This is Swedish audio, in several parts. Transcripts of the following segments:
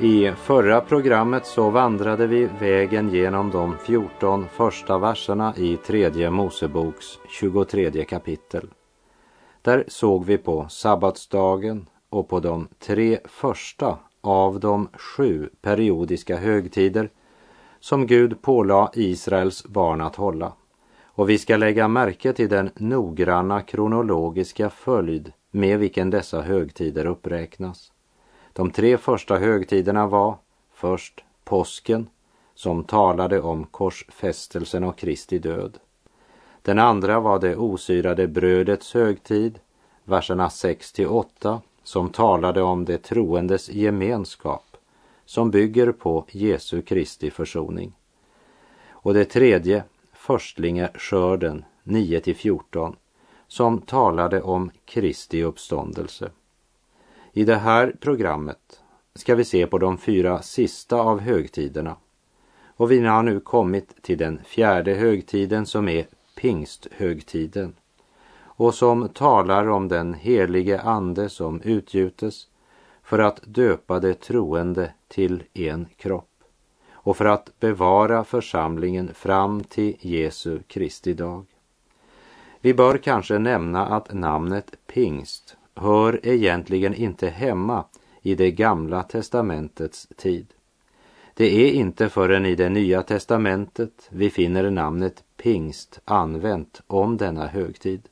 I förra programmet så vandrade vi vägen genom de 14 första verserna i tredje Moseboks 23 kapitel. Där såg vi på sabbatsdagen och på de tre första av de sju periodiska högtider som Gud pålade Israels barn att hålla. Och vi ska lägga märke till den noggranna kronologiska följd med vilken dessa högtider uppräknas. De tre första högtiderna var först påsken som talade om korsfästelsen och Kristi död. Den andra var det osyrade brödets högtid, verserna 6 till 8, som talade om det troendes gemenskap som bygger på Jesu Kristi försoning. Och det tredje, förstlingaskörden 9 till 14, som talade om Kristi uppståndelse. I det här programmet ska vi se på de fyra sista av högtiderna. Och vi har nu kommit till den fjärde högtiden som är pingsthögtiden och som talar om den helige ande som utgjutes för att döpa det troende till en kropp och för att bevara församlingen fram till Jesu Kristi dag. Vi bör kanske nämna att namnet pingst hör egentligen inte hemma i det gamla testamentets tid. Det är inte förrän i det nya testamentet vi finner namnet pingst använt om denna högtid.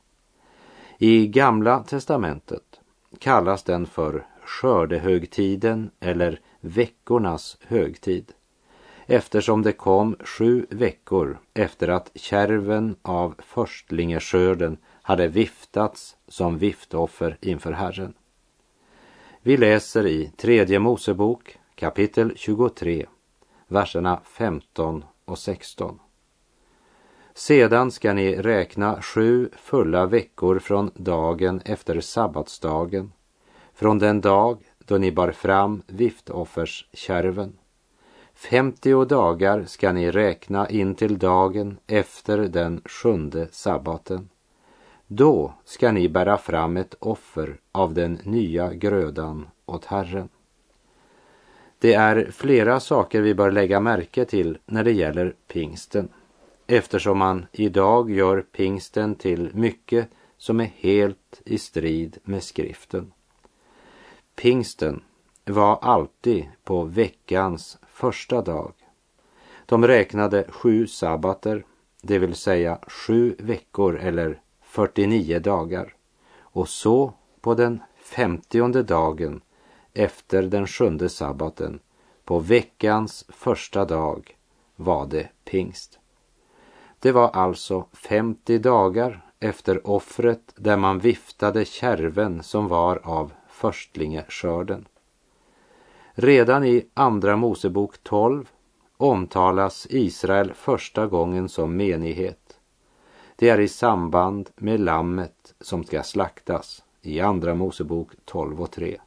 I gamla testamentet kallas den för skördehögtiden eller veckornas högtid eftersom det kom sju veckor efter att kärven av förstlingeskörden hade viftats som viftoffer inför Herren. Vi läser i tredje Mosebok kapitel 23, verserna 15 och 16. Sedan ska ni räkna sju fulla veckor från dagen efter sabbatsdagen, från den dag då ni bar fram viftofferskärven. Femtio dagar ska ni räkna in till dagen efter den sjunde sabbaten. Då ska ni bära fram ett offer av den nya grödan åt Herren. Det är flera saker vi bör lägga märke till när det gäller pingsten eftersom man idag gör pingsten till mycket som är helt i strid med skriften. Pingsten var alltid på veckans första dag. De räknade sju sabbater, det vill säga sju veckor eller 49 dagar. Och så på den femtionde dagen efter den sjunde sabbaten, på veckans första dag, var det pingst. Det var alltså 50 dagar efter offret där man viftade kärven som var av förstlingeskörden. Redan i Andra Mosebok 12 omtalas Israel första gången som menighet. Det är i samband med lammet som ska slaktas i Andra Mosebok 12 och 3.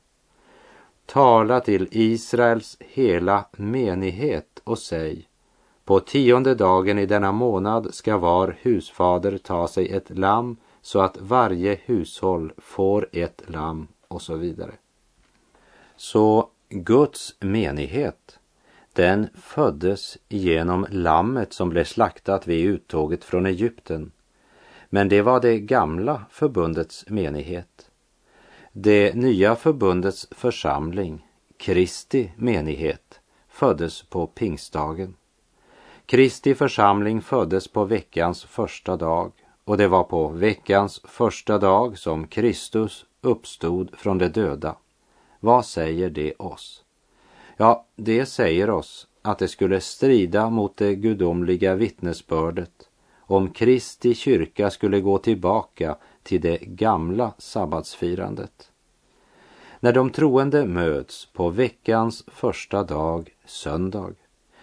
Tala till Israels hela menighet och säg på tionde dagen i denna månad ska var husfader ta sig ett lamm så att varje hushåll får ett lamm och så vidare. Så Guds menighet, den föddes genom lammet som blev slaktat vid uttåget från Egypten. Men det var det gamla förbundets menighet. Det nya förbundets församling, Kristi menighet, föddes på pingstdagen. Kristi församling föddes på veckans första dag och det var på veckans första dag som Kristus uppstod från de döda. Vad säger det oss? Ja, det säger oss att det skulle strida mot det gudomliga vittnesbördet om Kristi kyrka skulle gå tillbaka till det gamla sabbatsfirandet. När de troende möts på veckans första dag, söndag,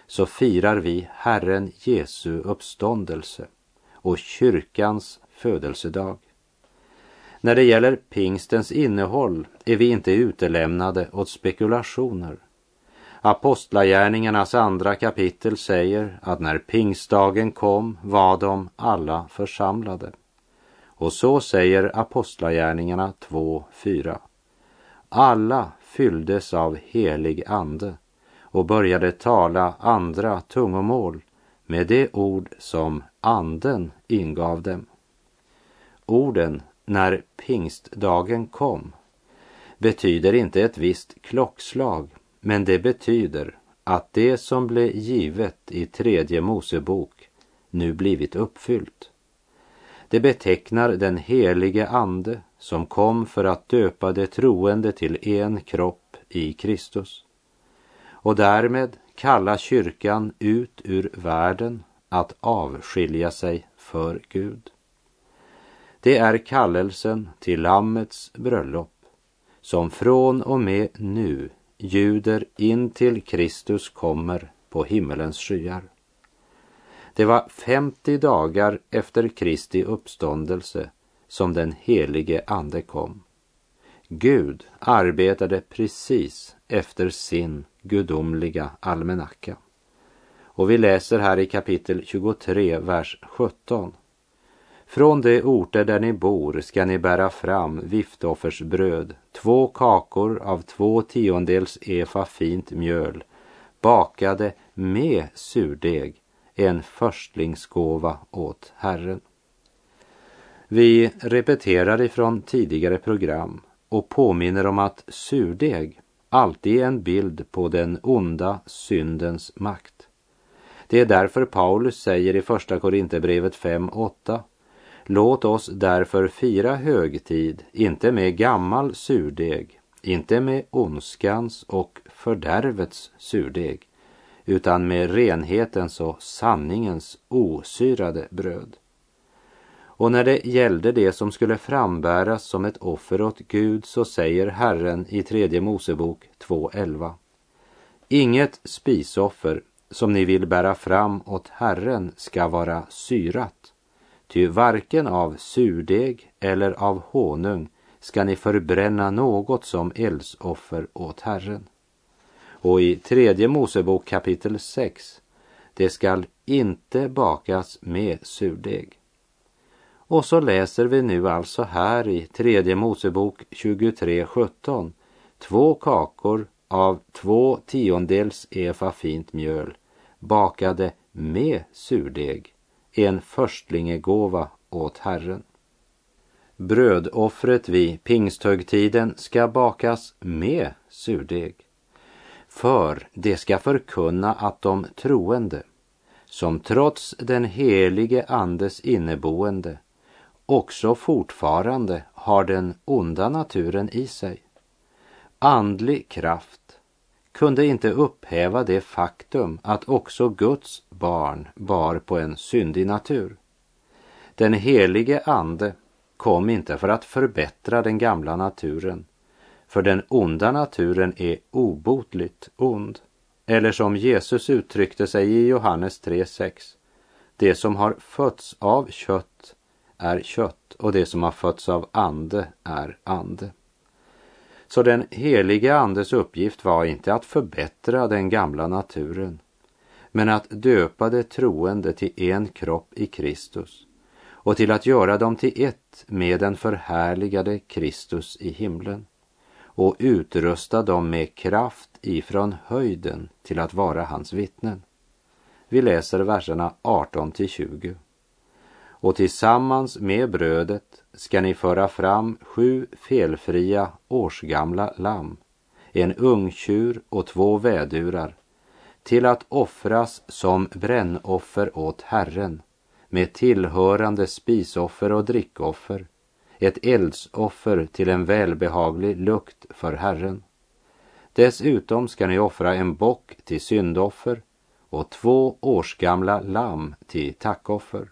så firar vi Herren Jesu uppståndelse och kyrkans födelsedag. När det gäller pingstens innehåll är vi inte utelämnade åt spekulationer. Apostlagärningarnas andra kapitel säger att när pingstdagen kom var de alla församlade. Och så säger Apostlagärningarna 2.4. Alla fylldes av helig ande och började tala andra tungomål med det ord som anden ingav dem. Orden när pingstdagen kom betyder inte ett visst klockslag, men det betyder att det som blev givet i tredje Mosebok nu blivit uppfyllt. Det betecknar den helige ande som kom för att döpa det troende till en kropp i Kristus och därmed kalla kyrkan ut ur världen att avskilja sig för Gud. Det är kallelsen till Lammets bröllop som från och med nu ljuder in till Kristus kommer på himmelens skyar. Det var 50 dagar efter Kristi uppståndelse som den helige Ande kom. Gud arbetade precis efter sin gudomliga almanacka. Och vi läser här i kapitel 23, vers 17. Från de orter där ni bor ska ni bära fram viftoffersbröd, två kakor av två tiondels efa fint mjöl, bakade med surdeg, en förstlingsgåva åt Herren. Vi repeterar ifrån tidigare program och påminner om att surdeg alltid är en bild på den onda syndens makt. Det är därför Paulus säger i Första Korinthierbrevet 5.8 Låt oss därför fira högtid, inte med gammal surdeg, inte med ondskans och fördärvets surdeg, utan med renhetens och sanningens osyrade bröd. Och när det gällde det som skulle frambäras som ett offer åt Gud så säger Herren i tredje Mosebok 2.11. Inget spisoffer som ni vill bära fram åt Herren ska vara syrat, ty varken av surdeg eller av honung ska ni förbränna något som eldsoffer åt Herren. Och i tredje Mosebok kapitel 6, det skall inte bakas med surdeg. Och så läser vi nu alltså här i tredje Mosebok 23.17 två kakor av två tiondels efa fint mjöl bakade med surdeg, en förstlingegåva åt Herren. Brödoffret vid pingsthögtiden ska bakas med surdeg, för det ska förkunna att de troende, som trots den helige Andes inneboende också fortfarande har den onda naturen i sig. Andlig kraft kunde inte upphäva det faktum att också Guds barn bar på en syndig natur. Den helige ande kom inte för att förbättra den gamla naturen, för den onda naturen är obotligt ond. Eller som Jesus uttryckte sig i Johannes 3.6. Det som har fötts av kött är kött och det som har fötts av ande är ande. Så den helige andes uppgift var inte att förbättra den gamla naturen, men att döpa det troende till en kropp i Kristus och till att göra dem till ett med den förhärligade Kristus i himlen och utrusta dem med kraft ifrån höjden till att vara hans vittnen. Vi läser verserna 18 till 20 och tillsammans med brödet ska ni föra fram sju felfria årsgamla lamm, en ungtjur och två vädurar till att offras som brännoffer åt Herren med tillhörande spisoffer och drickoffer, ett eldsoffer till en välbehaglig lukt för Herren. Dessutom ska ni offra en bock till syndoffer och två årsgamla lamm till tackoffer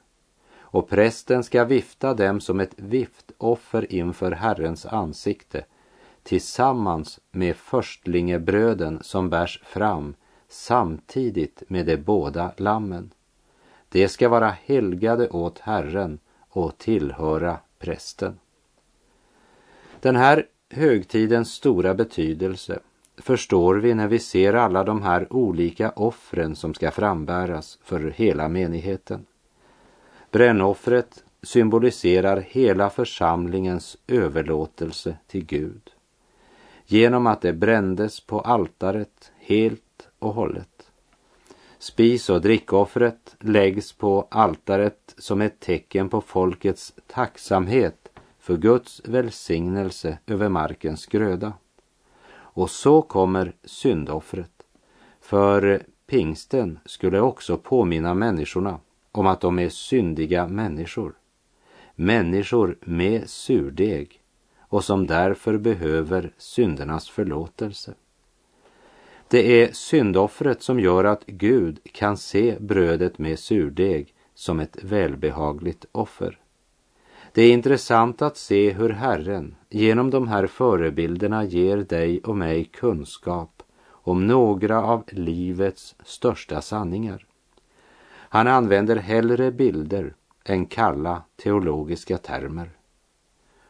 och prästen ska vifta dem som ett viftoffer inför Herrens ansikte tillsammans med förstlingebröden som bärs fram samtidigt med de båda lammen. De ska vara helgade åt Herren och tillhöra prästen. Den här högtidens stora betydelse förstår vi när vi ser alla de här olika offren som ska frambäras för hela menigheten. Brännoffret symboliserar hela församlingens överlåtelse till Gud genom att det brändes på altaret helt och hållet. Spis och drickoffret läggs på altaret som ett tecken på folkets tacksamhet för Guds välsignelse över markens gröda. Och så kommer syndoffret. För pingsten skulle också påminna människorna om att de är syndiga människor. Människor med surdeg och som därför behöver syndernas förlåtelse. Det är syndoffret som gör att Gud kan se brödet med surdeg som ett välbehagligt offer. Det är intressant att se hur Herren genom de här förebilderna ger dig och mig kunskap om några av livets största sanningar. Han använder hellre bilder än kalla teologiska termer.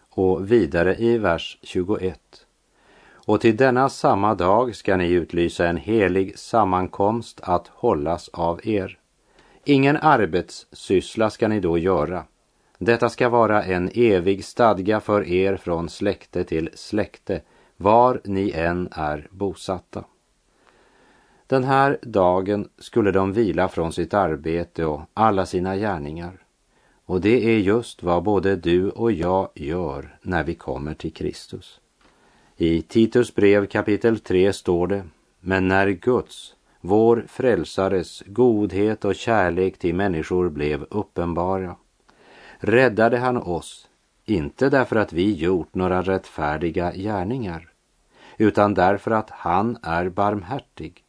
Och vidare i vers 21. Och till denna samma dag ska ni utlysa en helig sammankomst att hållas av er. Ingen arbetssyssla ska ni då göra. Detta ska vara en evig stadga för er från släkte till släkte, var ni än är bosatta. Den här dagen skulle de vila från sitt arbete och alla sina gärningar. Och det är just vad både du och jag gör när vi kommer till Kristus. I Titus brev kapitel 3 står det, men när Guds, vår frälsares godhet och kärlek till människor blev uppenbara, räddade han oss, inte därför att vi gjort några rättfärdiga gärningar, utan därför att han är barmhärtig.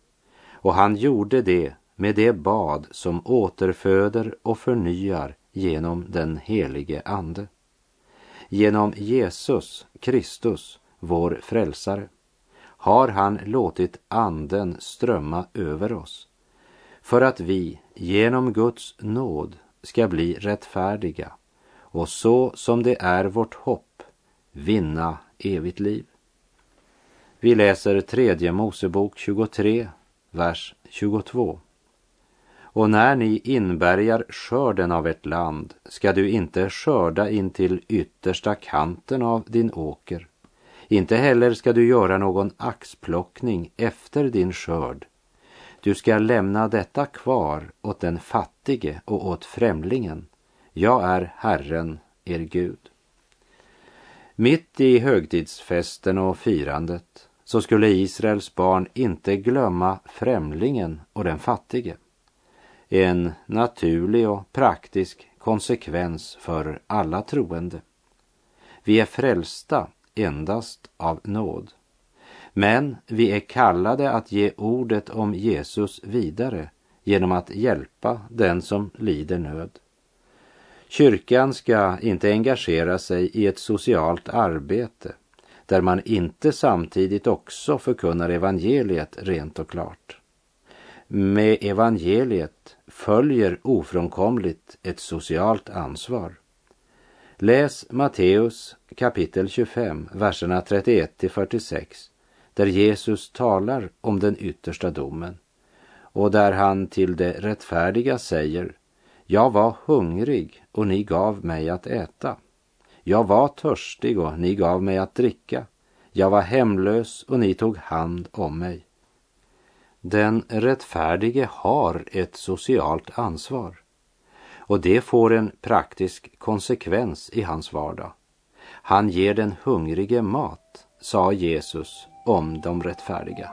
Och han gjorde det med det bad som återföder och förnyar genom den helige Ande. Genom Jesus Kristus, vår frälsare, har han låtit Anden strömma över oss för att vi genom Guds nåd ska bli rättfärdiga och så som det är vårt hopp vinna evigt liv. Vi läser tredje Mosebok 23, vers 22. Och när ni inbärgar skörden av ett land ska du inte skörda in till yttersta kanten av din åker. Inte heller ska du göra någon axplockning efter din skörd. Du ska lämna detta kvar åt den fattige och åt främlingen. Jag är Herren, er Gud. Mitt i högtidsfesten och firandet så skulle Israels barn inte glömma främlingen och den fattige en naturlig och praktisk konsekvens för alla troende. Vi är frälsta endast av nåd. Men vi är kallade att ge ordet om Jesus vidare genom att hjälpa den som lider nöd. Kyrkan ska inte engagera sig i ett socialt arbete där man inte samtidigt också förkunnar evangeliet rent och klart. Med evangeliet följer ofrånkomligt ett socialt ansvar. Läs Matteus kapitel 25, verserna 31 till 46, där Jesus talar om den yttersta domen och där han till det rättfärdiga säger Jag var hungrig och ni gav mig att äta. Jag var törstig och ni gav mig att dricka. Jag var hemlös och ni tog hand om mig. Den rättfärdige har ett socialt ansvar och det får en praktisk konsekvens i hans vardag. Han ger den hungrige mat, sa Jesus om de rättfärdiga.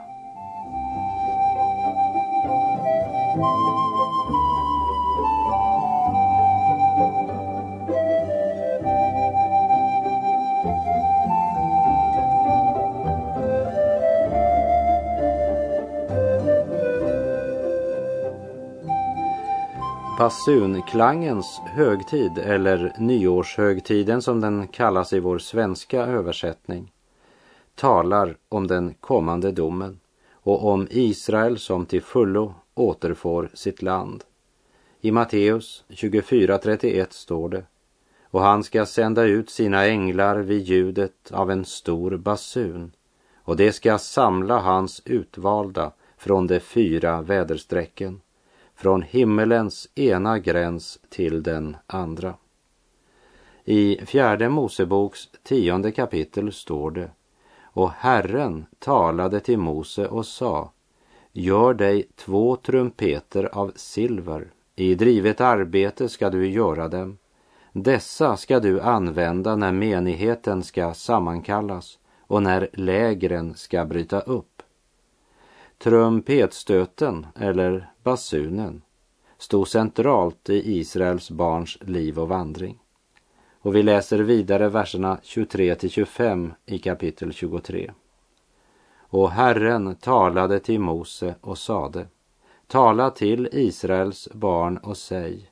Basunklangens högtid, eller nyårshögtiden som den kallas i vår svenska översättning, talar om den kommande domen och om Israel som till fullo återfår sitt land. I Matteus 24.31 står det och han ska sända ut sina änglar vid ljudet av en stor basun och det ska samla hans utvalda från de fyra väderstrecken, från himmelens ena gräns till den andra. I fjärde Moseboks tionde kapitel står det och Herren talade till Mose och sa Gör dig två trumpeter av silver, i drivet arbete ska du göra dem. Dessa ska du använda när menigheten ska sammankallas och när lägren ska bryta upp. Trumpetstöten, eller basunen, stod centralt i Israels barns liv och vandring. Och vi läser vidare verserna 23 till 25 i kapitel 23. Och Herren talade till Mose och sade, tala till Israels barn och säg,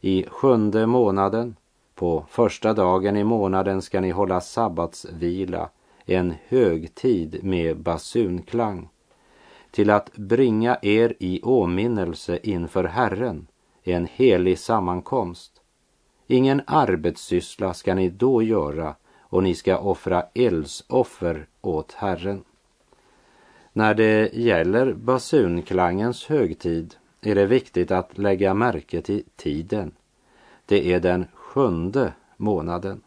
i sjunde månaden, på första dagen i månaden ska ni hålla sabbatsvila, en högtid med basunklang, till att bringa er i åminnelse inför Herren, en helig sammankomst. Ingen arbetssyssla ska ni då göra och ni ska offra eldsoffer åt Herren. När det gäller basunklangens högtid är det viktigt att lägga märke till tiden. Det är den sjunde månaden.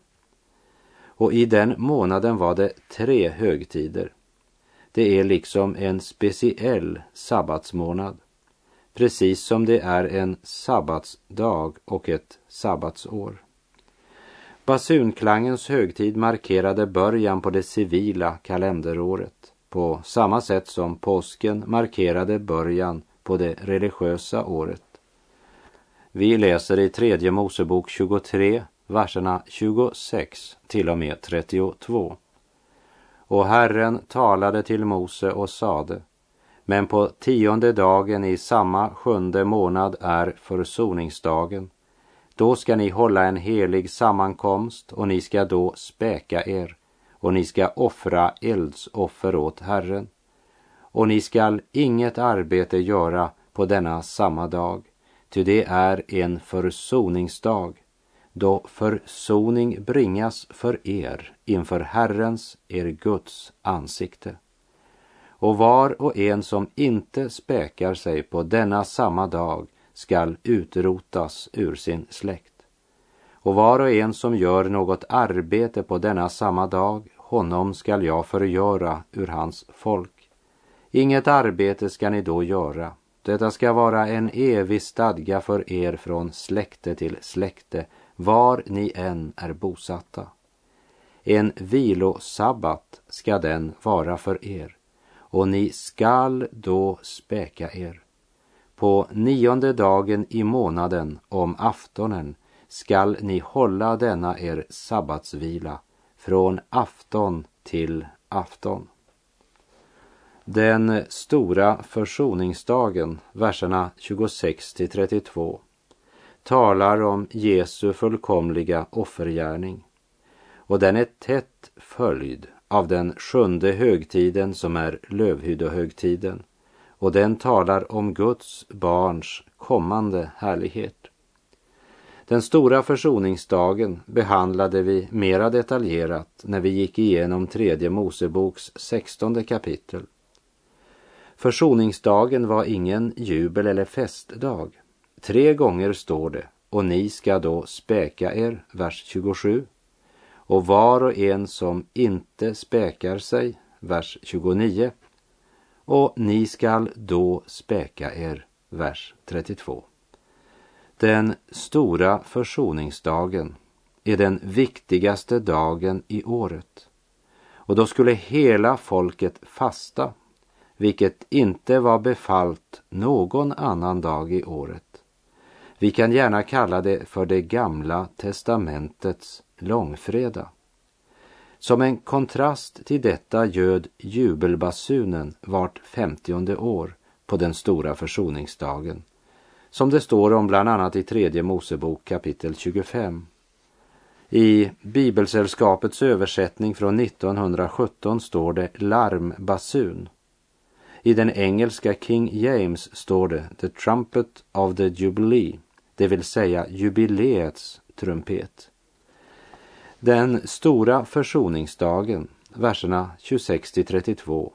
Och i den månaden var det tre högtider. Det är liksom en speciell sabbatsmånad. Precis som det är en sabbatsdag och ett sabbatsår. Basunklangens högtid markerade början på det civila kalenderåret på samma sätt som påsken markerade början på det religiösa året. Vi läser i tredje Mosebok 23, verserna 26 till och med 32. Och Herren talade till Mose och sade, men på tionde dagen i samma sjunde månad är försoningsdagen. Då ska ni hålla en helig sammankomst och ni ska då späka er och ni ska offra eldsoffer åt Herren. Och ni skall inget arbete göra på denna samma dag, ty det är en försoningsdag, då försoning bringas för er inför Herrens, er Guds ansikte. Och var och en som inte späkar sig på denna samma dag skall utrotas ur sin släkt. Och var och en som gör något arbete på denna samma dag, honom skall jag förgöra ur hans folk. Inget arbete skall ni då göra. Detta ska vara en evig stadga för er från släkte till släkte, var ni än är bosatta. En vilosabbat ska den vara för er, och ni skall då späka er. På nionde dagen i månaden om aftonen skall ni hålla denna er sabbatsvila från afton till afton. Den stora försoningsdagen, verserna 26 till 32, talar om Jesu fullkomliga offergärning och den är tätt följd av den sjunde högtiden som är lövhyddohögtiden och den talar om Guds barns kommande härlighet. Den stora försoningsdagen behandlade vi mera detaljerat när vi gick igenom tredje Moseboks sextonde kapitel. Försoningsdagen var ingen jubel eller festdag. Tre gånger står det, och ni ska då späka er, vers 27. Och var och en som inte späkar sig, vers 29. Och ni skall då späka er, vers 32. Den stora försoningsdagen är den viktigaste dagen i året. Och då skulle hela folket fasta, vilket inte var befallt någon annan dag i året. Vi kan gärna kalla det för det gamla testamentets långfredag. Som en kontrast till detta göd jubelbasunen vart femtionde år på den stora försoningsdagen som det står om bland annat i tredje Mosebok kapitel 25. I Bibelsällskapets översättning från 1917 står det larmbasun. I den engelska King James står det The trumpet of the jubilee, det vill säga jubileets trumpet. Den stora försoningsdagen, verserna 26 till 32,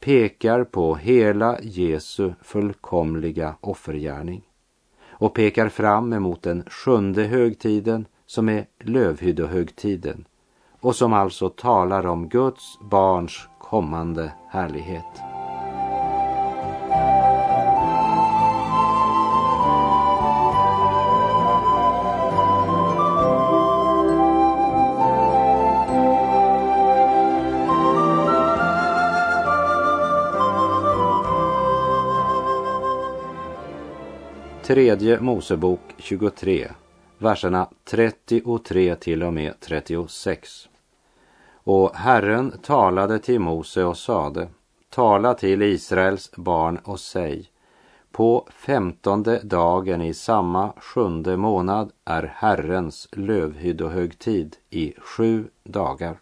pekar på hela Jesu fullkomliga offergärning och pekar fram emot den sjunde högtiden som är lövhyddohögtiden och som alltså talar om Guds barns kommande härlighet. Tredje Mosebok 23, verserna 33 till och med 36. Och Herren talade till Mose och sade, tala till Israels barn och säg, på femtonde dagen i samma sjunde månad är Herrens lövhyddohögtid i sju dagar.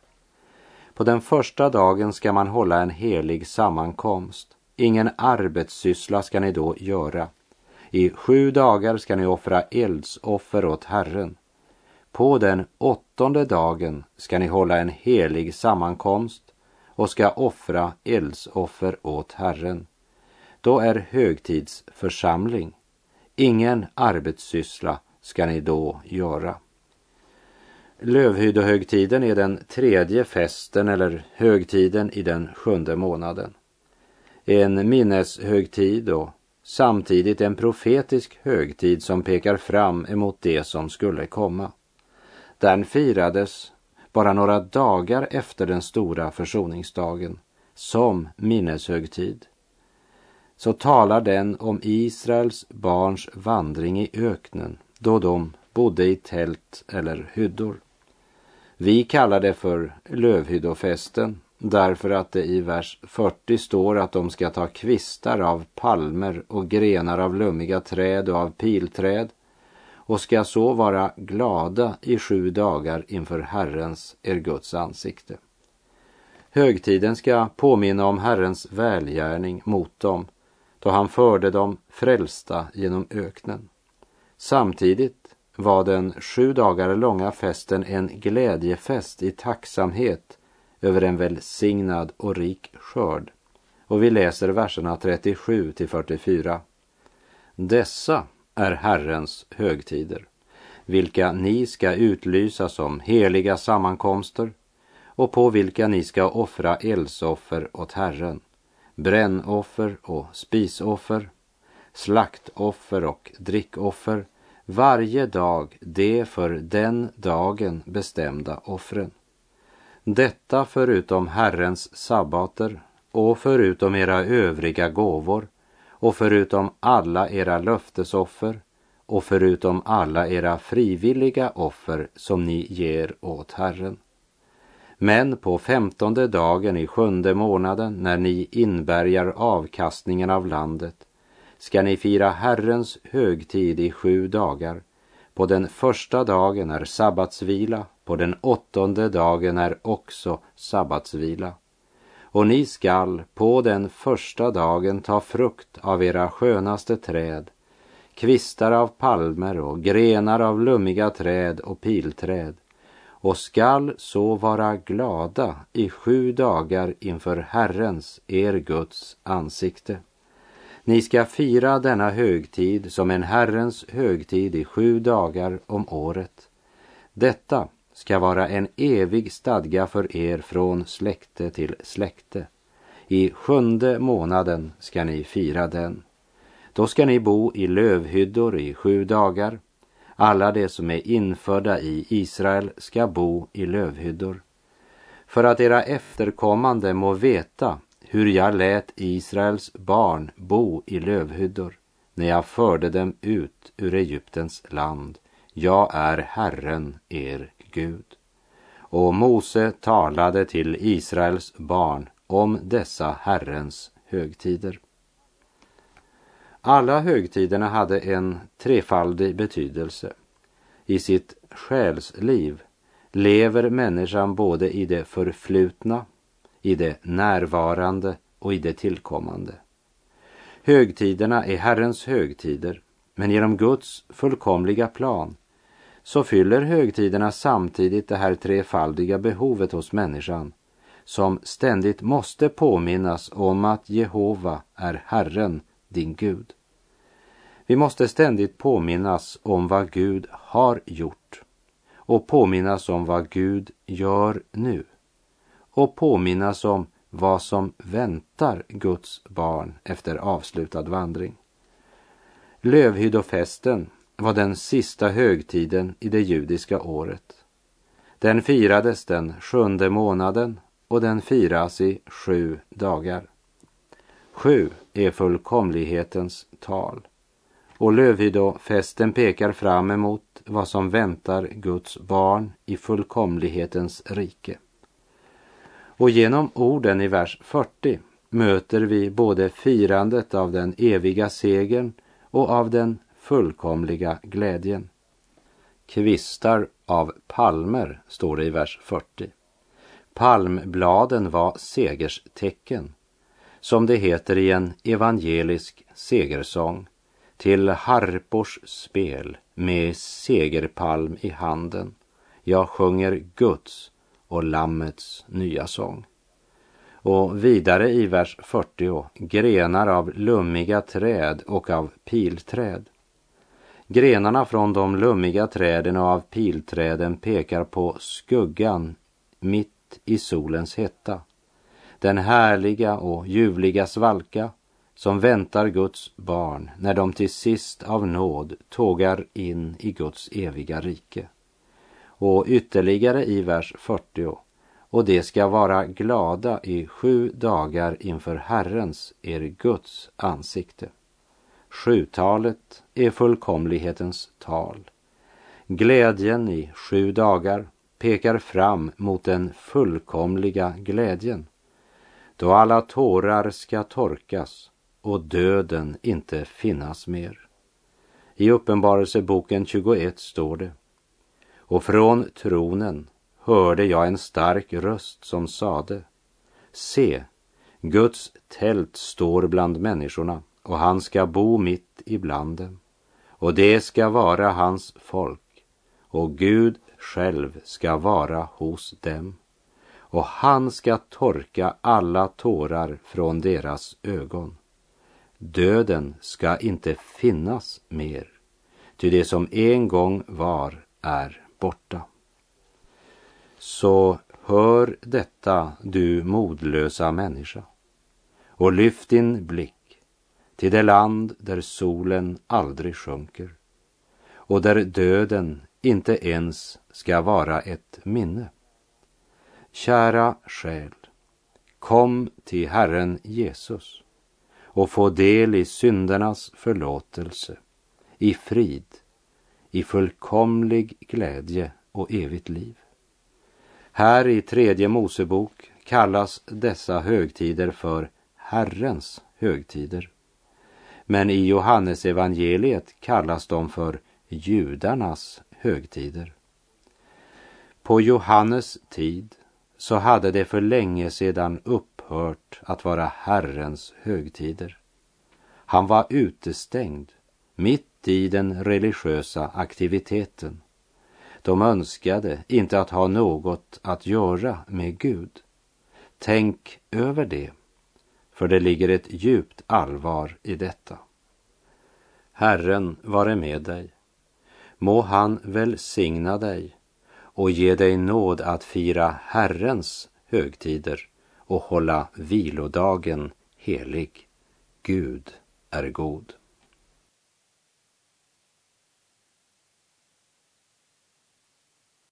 På den första dagen ska man hålla en helig sammankomst. Ingen arbetssyssla ska ni då göra i sju dagar ska ni offra eldsoffer åt Herren. På den åttonde dagen ska ni hålla en helig sammankomst och ska offra eldsoffer åt Herren. Då är högtidsförsamling. Ingen arbetssyssla ska ni då göra. Lövhyddohögtiden är den tredje festen eller högtiden i den sjunde månaden. En minneshögtid och samtidigt en profetisk högtid som pekar fram emot det som skulle komma. Den firades bara några dagar efter den stora försoningsdagen som minneshögtid. Så talar den om Israels barns vandring i öknen då de bodde i tält eller hyddor. Vi kallar det för lövhyddofesten Därför att det i vers 40 står att de ska ta kvistar av palmer och grenar av lummiga träd och av pilträd och ska så vara glada i sju dagar inför Herrens, er Guds ansikte. Högtiden ska påminna om Herrens välgärning mot dem då han förde dem frälsta genom öknen. Samtidigt var den sju dagar långa festen en glädjefest i tacksamhet över en välsignad och rik skörd. Och vi läser verserna 37 till 44. Dessa är Herrens högtider, vilka ni ska utlysa som heliga sammankomster och på vilka ni ska offra eldsoffer åt Herren, brännoffer och spisoffer, slaktoffer och drickoffer, varje dag det för den dagen bestämda offren. Detta förutom Herrens sabbater och förutom era övriga gåvor och förutom alla era löftesoffer och förutom alla era frivilliga offer som ni ger åt Herren. Men på femtonde dagen i sjunde månaden när ni inbärgar avkastningen av landet ska ni fira Herrens högtid i sju dagar. På den första dagen är sabbatsvila på den åttonde dagen är också sabbatsvila. Och ni skall på den första dagen ta frukt av era skönaste träd, kvistar av palmer och grenar av lummiga träd och pilträd, och skall så vara glada i sju dagar inför Herrens, er Guds, ansikte. Ni ska fira denna högtid som en Herrens högtid i sju dagar om året. Detta ska vara en evig stadga för er från släkte till släkte. I sjunde månaden ska ni fira den. Då ska ni bo i lövhyddor i sju dagar. Alla de som är infödda i Israel ska bo i lövhyddor. För att era efterkommande må veta hur jag lät Israels barn bo i lövhyddor när jag förde dem ut ur Egyptens land. Jag är Herren, er Gud. Och Mose talade till Israels barn om dessa Herrens högtider. Alla högtiderna hade en trefaldig betydelse. I sitt själsliv lever människan både i det förflutna, i det närvarande och i det tillkommande. Högtiderna är Herrens högtider, men genom Guds fullkomliga plan så fyller högtiderna samtidigt det här trefaldiga behovet hos människan som ständigt måste påminnas om att Jehova är Herren, din Gud. Vi måste ständigt påminnas om vad Gud har gjort och påminnas om vad Gud gör nu och påminnas om vad som väntar Guds barn efter avslutad vandring. Lövhyddofesten var den sista högtiden i det judiska året. Den firades den sjunde månaden och den firas i sju dagar. Sju är fullkomlighetens tal och lövhyddofesten pekar fram emot vad som väntar Guds barn i fullkomlighetens rike. Och genom orden i vers 40 möter vi både firandet av den eviga segern och av den fullkomliga glädjen. Kvistar av palmer, står det i vers 40. Palmbladen var segerstecken, som det heter i en evangelisk segersång, till harpors spel med segerpalm i handen. Jag sjunger Guds och Lammets nya sång. Och vidare i vers 40, grenar av lummiga träd och av pilträd. Grenarna från de lummiga träden och av pilträden pekar på skuggan mitt i solens hetta. Den härliga och ljuvliga svalka som väntar Guds barn när de till sist av nåd tågar in i Guds eviga rike. Och ytterligare i vers 40. Och det ska vara glada i sju dagar inför Herrens, er Guds ansikte. Sjutalet är fullkomlighetens tal. Glädjen i sju dagar pekar fram mot den fullkomliga glädjen då alla tårar ska torkas och döden inte finnas mer. I Uppenbarelseboken 21 står det och från tronen hörde jag en stark röst som sade Se, Guds tält står bland människorna och han ska bo mitt ibland dem och det ska vara hans folk och Gud själv ska vara hos dem och han ska torka alla tårar från deras ögon. Döden ska inte finnas mer, ty det som en gång var är borta. Så hör detta, du modlösa människa, och lyft din blick till det land där solen aldrig sjunker och där döden inte ens ska vara ett minne. Kära själ, kom till Herren Jesus och få del i syndernas förlåtelse, i frid, i fullkomlig glädje och evigt liv. Här i tredje Mosebok kallas dessa högtider för Herrens högtider. Men i Johannes evangeliet kallas de för judarnas högtider. På Johannes tid så hade det för länge sedan upphört att vara Herrens högtider. Han var utestängd mitt i den religiösa aktiviteten. De önskade inte att ha något att göra med Gud. Tänk över det, för det ligger ett djupt allvar i detta. Herren vare med dig. Må han välsigna dig och ge dig nåd att fira Herrens högtider och hålla vilodagen helig. Gud är god.